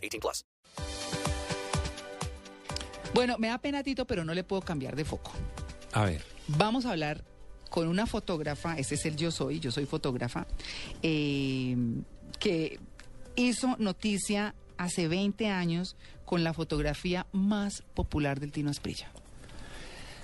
18 plus. Bueno, me da pena, Tito, pero no le puedo cambiar de foco. A ver. Vamos a hablar con una fotógrafa, ese es el Yo Soy, yo soy fotógrafa, eh, que hizo noticia hace 20 años con la fotografía más popular del Tino Asprilla.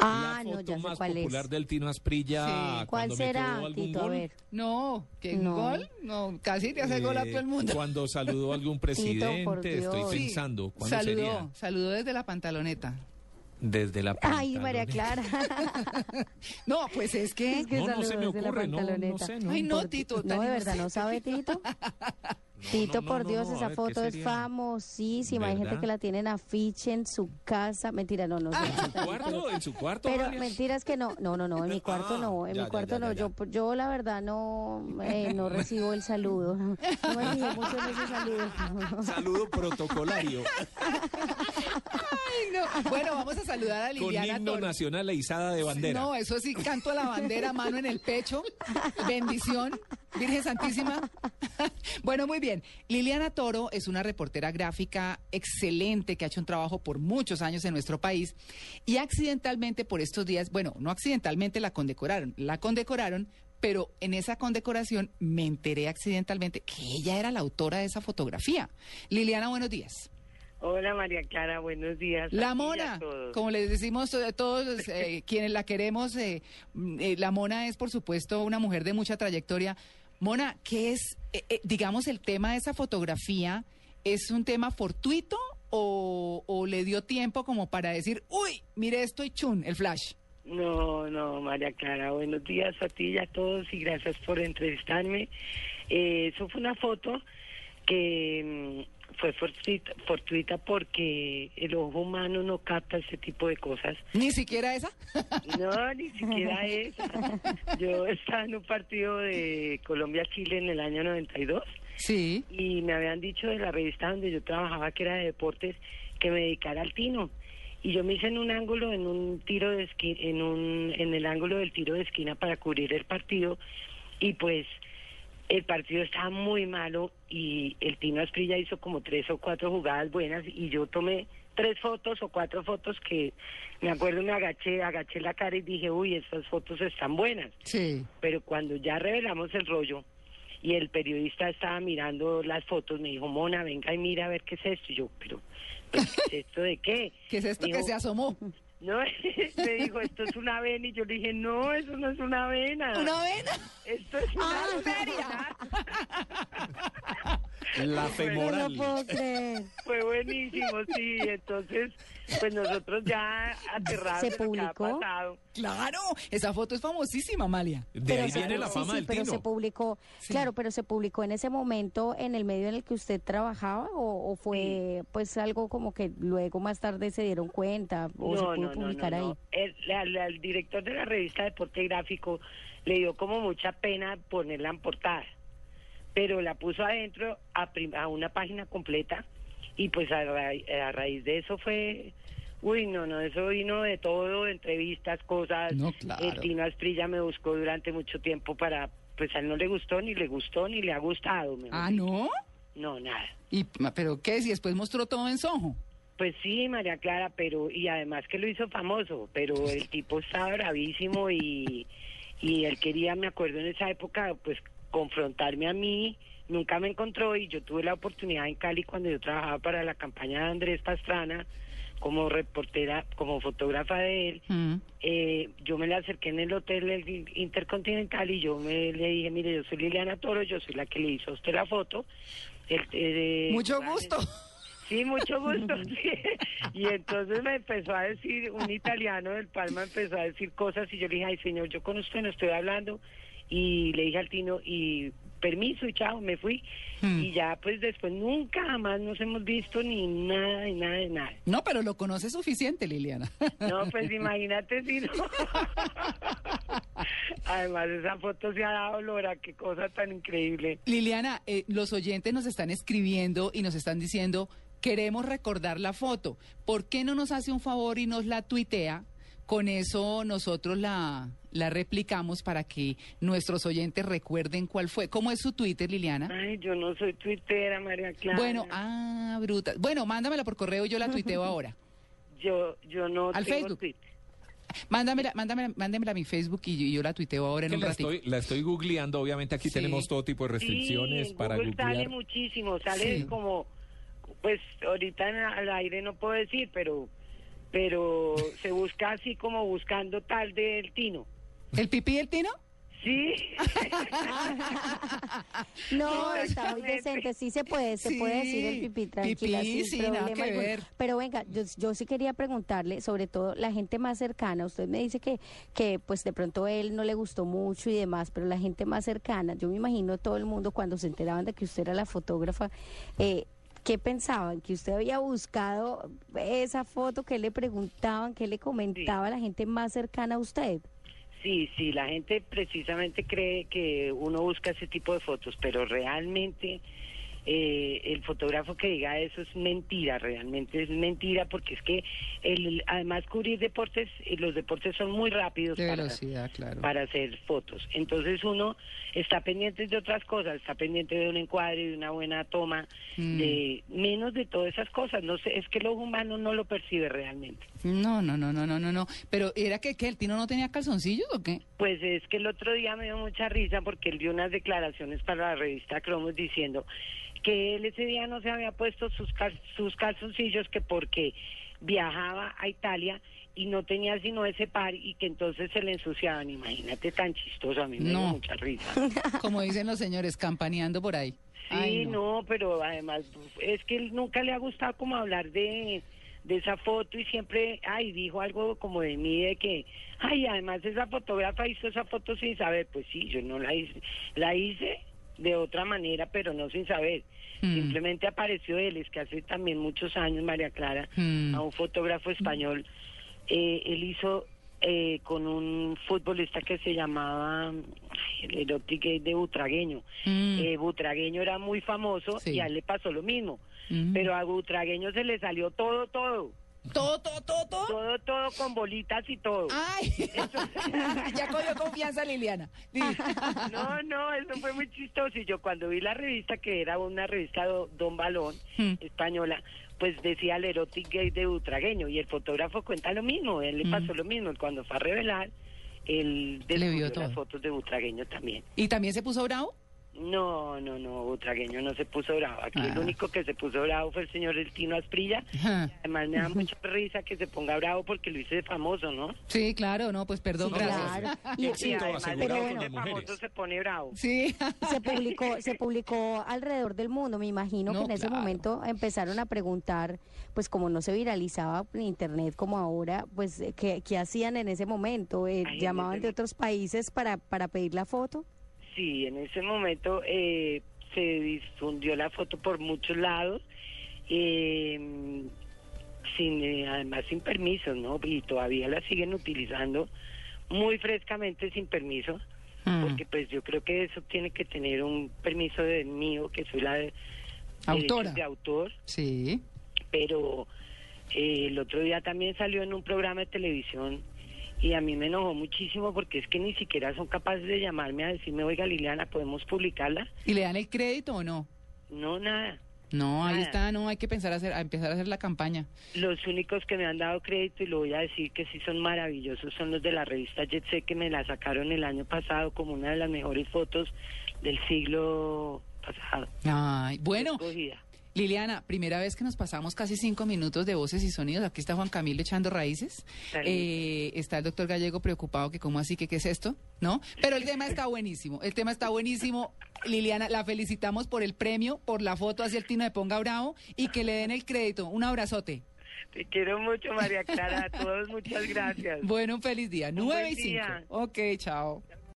Ah, la no, foto ya sé más cuál popular es. del Tino Asprilla. Sí. ¿Cuál será, Tito? A gol. ver. No, ¿qué No. gol? No, casi te hace gol a Eh, todo el mundo. Cuando saludó a algún presidente, por estoy pensando, ¿cuándo saludó, sería? saludó desde la pantaloneta. Desde la Ay, María pantaloneta. Clara. No, pues es que... Es que No, no se me saludó desde la ocurre, no, no pantaloneta. sé, no. Ay, no, Tito. No, de verdad, ¿no sabe Tito? No, Tito, no, por no, Dios, esa ver, ¿qué foto es famosísima. Hay gente que la tiene en afiche en su casa. Mentira, no, no sé. ¿En su cuarto? ¿En su cuarto? Pero Amalia? mentiras que no, no, no, no, en mi cuarto Ah, no, en ya, mi cuarto ya, no, yo, yo la verdad no, eh, no recibo el saludo, no me fijé mucho en ese saludo. Saludo protocolario Ay, no. Bueno, vamos a saludar a con Liliana himno Toro. nacional e izada de bandera. No, eso sí, canto a la bandera, mano en el pecho, bendición, Virgen Santísima. Bueno, muy bien. Liliana Toro es una reportera gráfica excelente que ha hecho un trabajo por muchos años en nuestro país y accidentalmente por estos días, bueno, no accidentalmente la condecoraron, la condecoraron, pero en esa condecoración me enteré accidentalmente que ella era la autora de esa fotografía. Liliana, buenos días. Hola María Clara, buenos días. La mona, como les decimos a todos eh, quienes la queremos, eh, mm, eh, la mona es por supuesto una mujer de mucha trayectoria. Mona, ¿qué es, eh, eh, digamos, el tema de esa fotografía? ¿Es un tema fortuito o, o le dio tiempo como para decir, uy, mire esto y chun, el flash? No, no, María Clara, buenos días a ti y a todos y gracias por entrevistarme. Eh, eso fue una foto que fue fortuita, fortuita porque el ojo humano no capta ese tipo de cosas. Ni siquiera esa. No, ni siquiera esa. Yo estaba en un partido de Colombia-Chile en el año 92 Sí. y me habían dicho de la revista donde yo trabajaba, que era de deportes, que me dedicara al tino. Y yo me hice en un ángulo, en un tiro de esquina, en, un, en el ángulo del tiro de esquina para cubrir el partido. Y pues el partido estaba muy malo y el Tino Asprilla hizo como tres o cuatro jugadas buenas y yo tomé tres fotos o cuatro fotos que me acuerdo me agaché, agaché la cara y dije, uy, estas fotos están buenas Sí. pero cuando ya revelamos el rollo y el periodista estaba mirando las fotos, me dijo, Mona, venga y mira a ver qué es esto. Y yo, pero, ¿qué es esto de qué? ¿Qué es esto Dijo, que se asomó? No, me dijo, esto es una vena. Y yo le dije, no, eso no es una vena. ¿Una vena? Esto es una Ah, arteria. La No lo femoral. puedo creer. Fue buenísimo, sí. Entonces, pues nosotros ya aterrados ¿Se de lo que ha publicó? pasado. Claro, esa foto es famosísima, Amalia. De ahí se- viene la sí, fama sí, del pero Tino. se publicó, Sí. claro, pero se publicó en ese momento en el medio en el que usted trabajaba o, o fue pues algo como que luego más tarde se dieron cuenta o se pudo publicar ahí. El, la- el director de la revista Deporte Gráfico le dio como mucha pena ponerla en portada, pero la puso adentro a, a una página completa y pues a, ra- a raíz de eso fue... Uy, no, no, eso vino de todo, entrevistas, cosas. No, claro. El Tino Asprilla me buscó durante mucho tiempo para... Pues a él no le gustó, ni le gustó, ni le ha gustado. Ah. ¿no? No, nada. ¿Y, ¿Pero qué? Si después mostró todo en Soho. Pues sí, María Clara, pero y además que lo hizo famoso, pero el tipo estaba bravísimo y, y él quería, me acuerdo en esa época, pues confrontarme a mí, nunca me encontró y yo tuve la oportunidad en Cali cuando yo trabajaba para la campaña de Andrés Pastrana como reportera, como fotógrafa de él. Mm. Eh, yo me le acerqué en el hotel Intercontinental y yo me le dije, mire, yo soy Liliana Toro, yo soy la que le hizo a usted la foto. El- eh, Mucho gusto. Sí, mucho gusto. sí. Y entonces me empezó a decir, un italiano del Palma empezó a decir cosas y yo le dije, ay señor, yo con usted no estoy hablando. Y le dije al Tino, y permiso y chao, me fui. Hmm. Y ya pues después nunca jamás nos hemos visto ni nada, ni nada, de nada. No, pero lo conoce suficiente, Liliana. No, pues imagínate si no. Además, esa foto se ha dado, Lora, qué cosa tan increíble. Liliana, eh, los oyentes nos están escribiendo y nos están diciendo, queremos recordar la foto. ¿Por qué no nos hace un favor y nos la tuitea? Con eso nosotros la, la replicamos para que nuestros oyentes recuerden cuál fue. ¿Cómo es su Twitter, Liliana? Ay, yo no soy tuitera, María Clara. Bueno, ah, bruta. Bueno, mándamela por correo y yo la tuiteo ahora. Yo, yo no Al tengo Facebook. Twitter. Mándamela, mándamela, mándemela a mi Facebook y yo, y yo la tuiteo ahora en un la, ratito. estoy, la estoy googleando, obviamente aquí Sí. tenemos todo tipo de restricciones sí, en para Google sale googlear. muchísimo, sale Sí. como, pues ahorita en- al aire no puedo decir, pero, pero se busca así como buscando tal del Tino. ¿El pipí del Tino? Sí. No, está muy decente, sí se puede, se Sí, puede decir el pipí tranquila, pipí, sin sí, nada problema que alguno. ver. Pero venga, yo, yo sí quería preguntarle, sobre todo la gente más cercana, usted me dice que, que pues de pronto a él no le gustó mucho y demás, pero la gente más cercana, yo me imagino todo el mundo cuando se enteraban de que usted era la fotógrafa, eh, ¿Qué pensaban? ¿Que usted había buscado esa foto? ¿Qué le preguntaban? ¿Qué le comentaba la gente más cercana a usted? Sí, sí, la gente precisamente cree que uno busca ese tipo de fotos, pero realmente eh, el fotógrafo que diga eso es mentira, realmente es mentira, porque es que el, además cubrir deportes, eh, los deportes son muy rápidos para, claro. para hacer fotos. Entonces uno está pendiente de otras cosas, está pendiente de un encuadre, de una buena toma, Mm. de menos de todas esas cosas. No sé, es que el ojo humano no lo percibe realmente. No, no, no, no, no, no, no. Pero ¿era que, que el Tino no tenía calzoncillos o qué? Pues es que el otro día me dio mucha risa porque él dio unas declaraciones para la revista Cromos diciendo que él ese día no se había puesto sus, cal- sus calzoncillos que porque viajaba a Italia y no tenía sino ese par y que entonces se le ensuciaban. Imagínate tan chistoso, a mí me dio mucha risa. Como dicen los señores, campaneando por ahí. Sí, Ay, no. pero además es que él nunca le ha gustado como hablar de, de esa foto y siempre, ay, dijo algo como de mí, de que, ay, además esa fotógrafa hizo esa foto sin saber. Pues sí, yo no la hice, la hice de otra manera, pero no sin saber. Mm. Simplemente apareció él, es que hace también muchos años, María Clara, Mm. a un fotógrafo español, eh, él hizo eh, con un futbolista que se llamaba el Erotic Gate de Butragueño. Mm. Eh, Butragueño era muy famoso Sí. y a él le pasó lo mismo. Mm. Pero a Butragueño se le salió todo, todo. ¿Todo, todo, todo, todo? Todo, todo con bolitas y todo. Ay, ya cogió confianza Liliana. No, no, eso fue muy chistoso. Y yo cuando vi la revista, que era una revista do- Don Balón, Hmm. española, pues decía el erotic gay de Butragueño. Y el fotógrafo cuenta lo mismo, él le Mm. pasó lo mismo. Cuando fue a revelar, él descubrió las fotos de Butragueño también. ¿Y también se puso bravo? No, no, no, Butragueño no se puso bravo. Aquí el Ah. único que se puso bravo fue el señor El Tino Asprilla. Ajá. Además me da mucha risa que se ponga bravo porque lo hice de famoso, ¿no? Sí, claro, no, pues perdón, Sí, gracias. claro. Y Y, y- además de que las famoso se pone bravo. Sí. se publicó, se publicó alrededor del mundo. Me imagino No, que en ese momento empezaron a preguntar, pues como no se viralizaba en internet como ahora, pues eh, qué, qué hacían en ese momento. Eh, Ay, llamaban de otros países para para pedir la foto. Sí, en ese momento eh, se difundió la foto por muchos lados, eh, sin, eh, además sin permiso, ¿no? Y todavía la siguen utilizando muy frescamente sin permiso, Mm. porque pues yo creo que eso tiene que tener un permiso de mío, que soy la de, Autora. de autor, Sí. pero eh, el otro día también salió en un programa de televisión y a mí me enojó muchísimo porque es que ni siquiera son capaces de llamarme a decirme, oiga Liliana, ¿podemos publicarla? ¿Y le dan el crédito o no? No, nada. No, ahí está, no, hay que pensar a hacer, a empezar a hacer la campaña. Los únicos que me han dado crédito, y lo voy a decir que sí son maravillosos, son los de la revista Jet Set, que me la sacaron el año pasado como una de las mejores fotos del siglo pasado. Ay, bueno, Escogida. Liliana, primera vez que nos pasamos casi cinco minutos de voces y sonidos. Aquí está Juan Camilo echando raíces. Eh, está el doctor Gallego preocupado que cómo así que qué es esto, ¿no? Pero el tema está buenísimo. El tema está buenísimo. Liliana, la felicitamos por el premio, por la foto hacia el Tino de Ponga Bravo y que le den el crédito. Un abrazote. Te quiero mucho, María Clara. A todos, muchas gracias. Bueno, un feliz día. Nueve y cinco. Ok, chao.